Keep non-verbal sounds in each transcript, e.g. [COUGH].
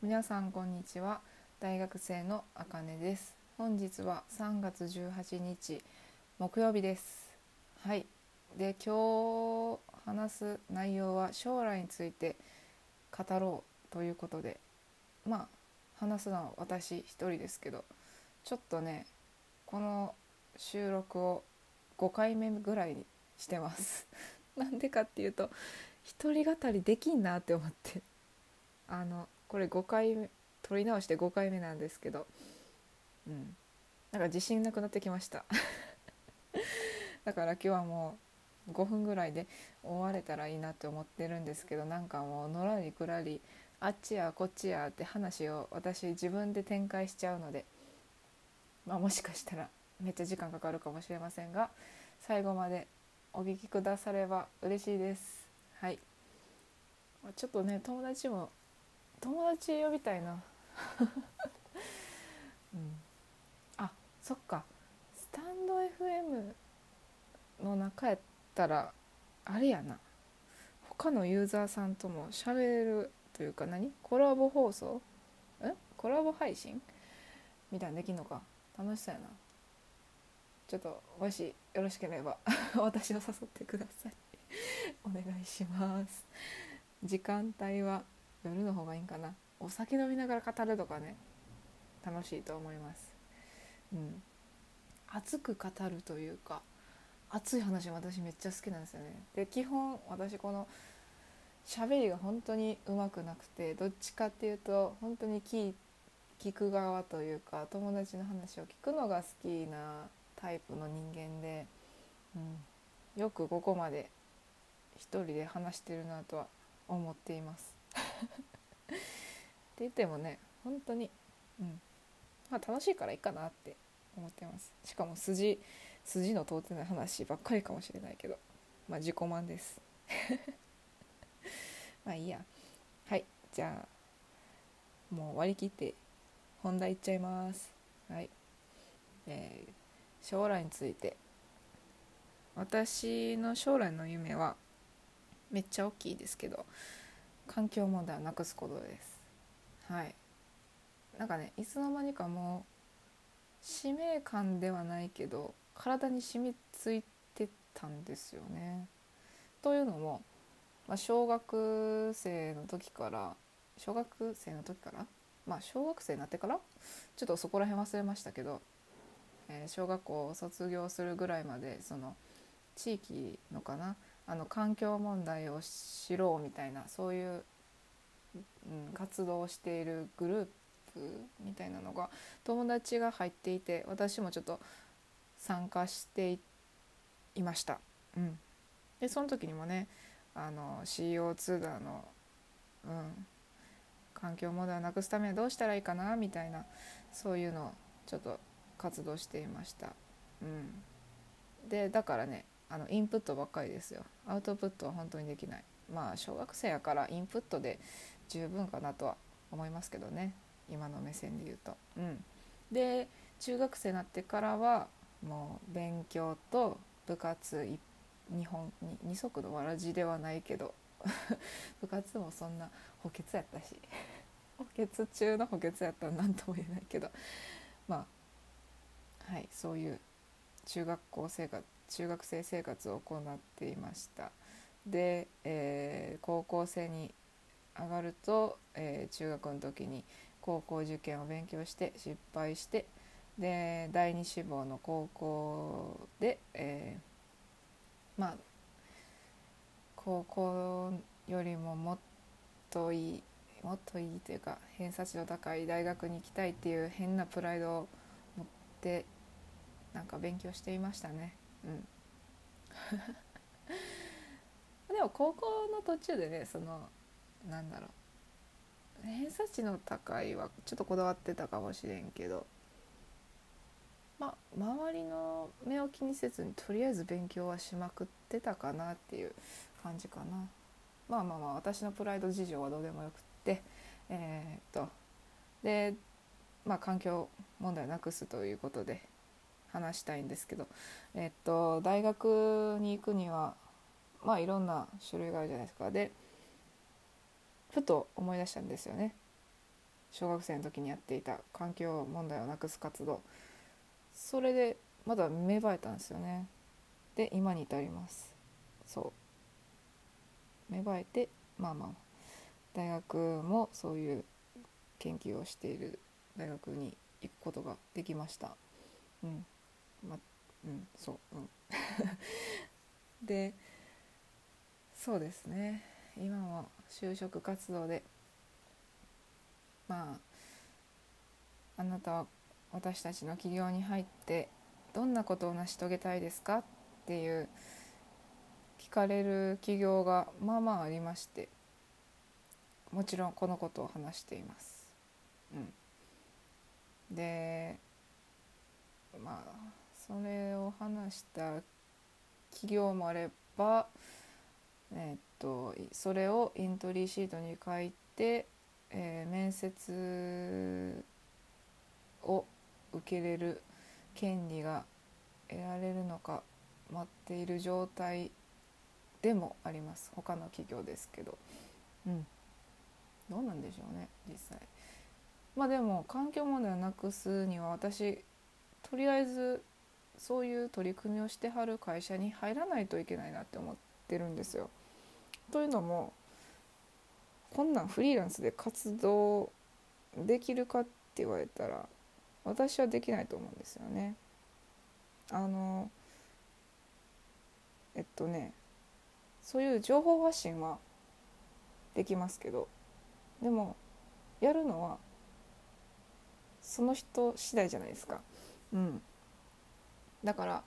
皆さんこんにちは。大学生のあかねです。本日は3月18日木曜日です。はい。で今日話す内容は将来について語ろうということでまあ話すのは私一人ですけどちょっとねこの収録を5回目ぐらいにしてます。[LAUGHS] なんでかっていうと一人語りできんなって思って。あのこれ5回目撮り直して5回目なんですけど。うん。なんか自信なくなってきました。[LAUGHS] だから今日はもう5分ぐらいで終われたらいいなって思ってるんですけどなんかもうのらりくらりあっちやこっちやって話を私自分で展開しちゃうのでまあもしかしたらめっちゃ時間かかるかもしれませんが最後までお聞きくだされば嬉しいです。はい。ちょっとね友達も友達呼びたいな。[LAUGHS] うん。あそっか。スタンド FM の中やったらあれやな。他のユーザーさんとも喋るというか何？コラボ放送？んコラボ配信みたいなできんのか。楽しそうやな。ちょっともしよろしければ [LAUGHS] 私を誘ってください。お願いします。時間帯は？夜の方がいいんかな。お酒飲みながら語るとかね。楽しいと思います。うん。熱く語るというか熱い話私めっちゃ好きなんですよね。で基本私この喋りが本当にうまくなくてどっちかっていうと本当に聞聞く側というか友達の話を聞くのが好きなタイプの人間で、うん、よくここまで一人で話してるなとは思っています。[LAUGHS] って言ってもね本当に、うん。まあ、楽しいからいいかなって思ってます。しかも筋筋の通ってない話ばっかりかもしれないけど。まあ自己満です。[LAUGHS] まあいいや。はい。じゃあもう割り切って本題いっちゃいます。はい。えー、将来について。私の将来の夢はめっちゃ大きいですけど環境問題をなくすことですはいなんかねいつの間にかもう使命感ではないけど体に染みついてたんですよね。というのも、まあ、小学生の時から小学生の時からまあ小学生になってからちょっとそこら辺忘れましたけど、えー、小学校を卒業するぐらいまでその地域のかなあの環境問題を知ろうみたいなそういう、うん、活動をしているグループみたいなのが友達が入っていて私もちょっと参加していました。うん、でその時にもねあの CO2 だの、うん、環境問題をなくすためにはどうしたらいいかなみたいなそういうのをちょっと活動していました。うん、でだからねあのインプットばっかりですよ。アウトプットは本当にできない。まあ小学生やからインプットで十分かなとは思いますけどね。今の目線で言うと。うん、で中学生になってからはもう勉強と部活日本に二足のわらじではないけど [LAUGHS] 部活もそんな補欠やったし。補欠中の補欠やったら何とも言えないけど。まあはいそういう中学校生活中学生生活を行っていましたで、えー、高校生に上がると、えー、中学の時に高校受験を勉強して失敗してで第二志望の高校で、えー、まあ高校よりももっといいもっといいというか偏差値の高い大学に行きたいっていう変なプライドを持ってなんか勉強していましたね。うん。[LAUGHS] でも高校の途中でねそのなんだろう。偏差値の高いはちょっとこだわってたかもしれんけど。まあ周りの目を気にせずにとりあえず勉強はしまくってたかなっていう感じかな。まあまあまあ私のプライド事情はどうでもよくって。えー、っと。でまあ環境問題をなくすということで。話したいんですけど、えっと、大学に行くにはまあいろんな種類があるじゃないですか。でふと思い出したんですよね。小学生の時にやっていた環境問題をなくす活動。それでまだ芽生えたんですよね。で今に至ります。そう。芽生えてまあまあ大学もそういう研究をしている大学に行くことができました。うん。うんそううん。[LAUGHS] でそうですね。今も就職活動でまああなたは私たちの企業に入ってどんなことを成し遂げたいですか？っていう聞かれる企業がまあまあありましてもちろんこのことを話しています。うん、でまあそれを話した企業もあればえー、っとそれをエントリーシートに書いて、えー、面接を受けれる権利が得られるのか待っている状態でもあります。他の企業ですけど、うん、どうなんでしょうね実際。まあでも環境問題をなくすには私とりあえずそういう取り組みをしてはる会社に入らないといけないなって思ってるんですよ。というのもこんなんフリーランスで活動できるかって言われたら私はできないと思うんですよね。あのえっとねそういう情報発信はできますけどでもやるのはその人次第じゃないですか。うん、だから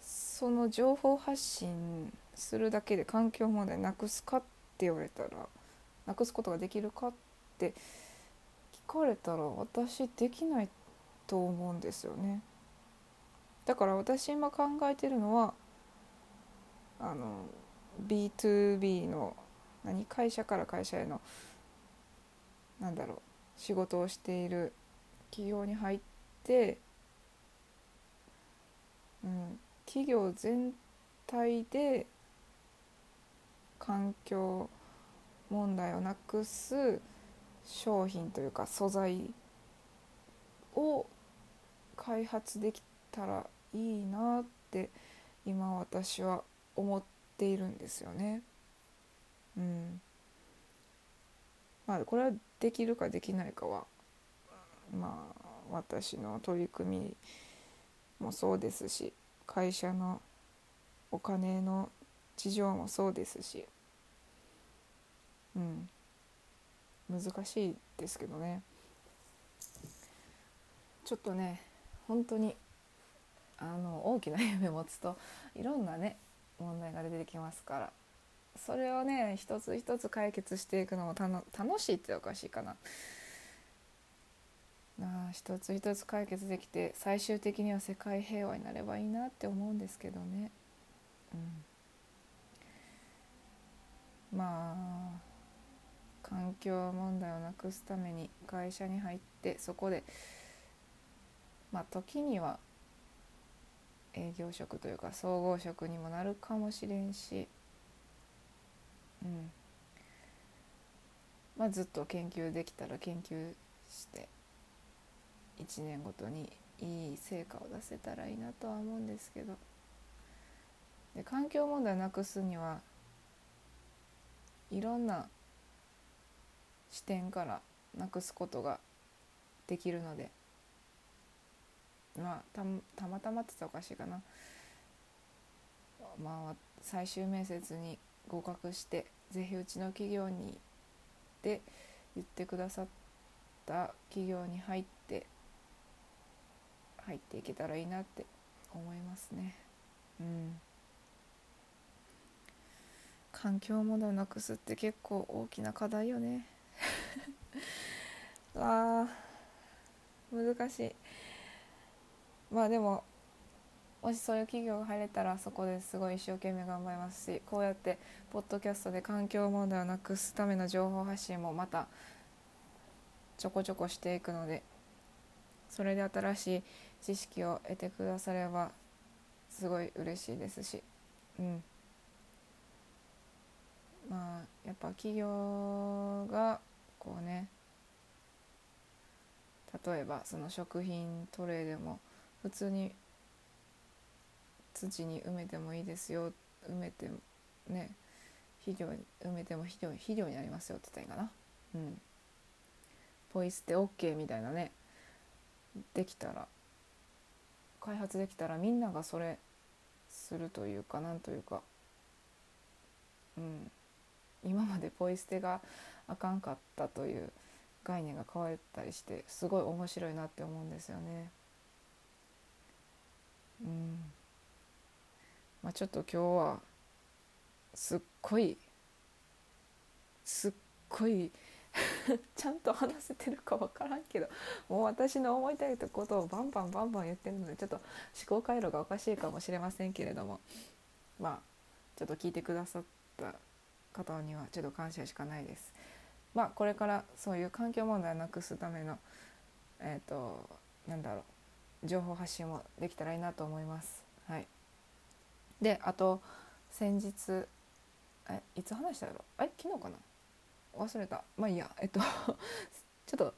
その情報発信するだけで環境問題なくすかって言われたらなくすことができるかって聞かれたら私できないと思うんですよね。だから私今考えてるのはあの B2B の何会社から会社へのなんだろう仕事をしている企業に入って、うん、企業全体で環境問題をなくす商品というか素材を開発できたらいいなって今私は思っているんですよね。うん、まあこれはできるかできないかはまあ私の取り組みもそうですし会社のお金の事情もそうですし。うん。難しいですけどね。ちょっとね本当にあの大きな夢持つといろんなね問題が出てきますから。それをね一つ一つ解決していくのも楽しいっておかしいかな。なあ一つ一つ解決できて最終的には世界平和になればいいなって思うんですけどね。うん、まあ環境問題をなくすために会社に入ってそこでまあ時には営業職というか総合職にもなるかもしれんしうんまあ、ずっと研究できたら研究して1年ごとにいい成果を出せたらいいなとは思うんですけど。で環境問題なくすにはいろんな視点からなくすことができるのでまあたたまたまって言ったおかしいかな。まあ最終面接に合格して是非うちの企業にで言ってくださった企業に入って入っていけたらいいなって思いますね。うん、環境問題をなくすって結構大きな課題よね。[LAUGHS] わあ難しい。まあでももしそういう企業が入れたらそこですごい一生懸命頑張りますしこうやってポッドキャストで環境問題をなくすための情報発信もまたちょこちょこしていくのでそれで新しい知識を得てくださればすごい嬉しいですし、うん、まあやっぱ企業がこうね例えばその食品トレイでも普通に土に埋めてもいいですよ埋めてね肥料埋めても肥料肥料になりますよって言ったらいいかな。うん。ポイ捨て OK みたいなねできたら開発できたらみんながそれするというかなんというか。うん。今までポイ捨てがあかんかったという概念が変わったりしてすごい面白いなって思うんですよね。うん。まあ、ちょっと今日はすっごいすっごい [LAUGHS] ちゃんと話せてるか分からんけどもう私の思いたいことをバンバンバンバン言ってるのでちょっと思考回路がおかしいかもしれませんけれどもまあちょっと聞いてくださった方にはちょっと感謝しかないです。まあこれからそういう環境問題をなくすためのえっ、ー、となんだろう情報発信もできたらいいなと思います。はい、であと先日えいつ話したやろ？え昨日かな？忘れた。まあいいや。えっと [LAUGHS] ちょっと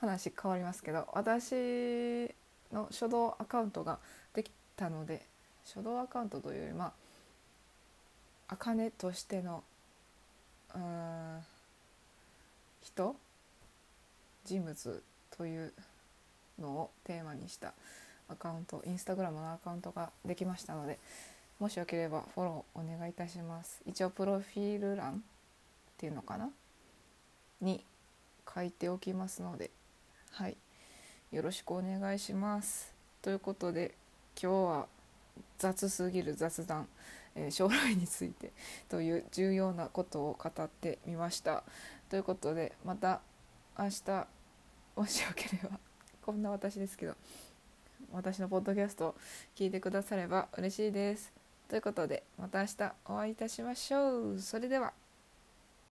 話変わりますけど私の書道アカウントができたので書道アカウントというよりまあ茜としてのうん人人物というのをテーマにしたアカウントインスタグラムのアカウントができましたのでもしよければフォローお願いいたします。一応プロフィール欄っていうのかな？に書いておきますのではいよろしくお願いしますということで今日は雑すぎる雑談、えー、将来について [LAUGHS] という重要なことを語ってみましたということでまた明日もしよければ [LAUGHS] こんな私ですけど私のポッドキャスト聞いてくだされば嬉しいです。ということでまた明日お会いいたしましょう。それでは。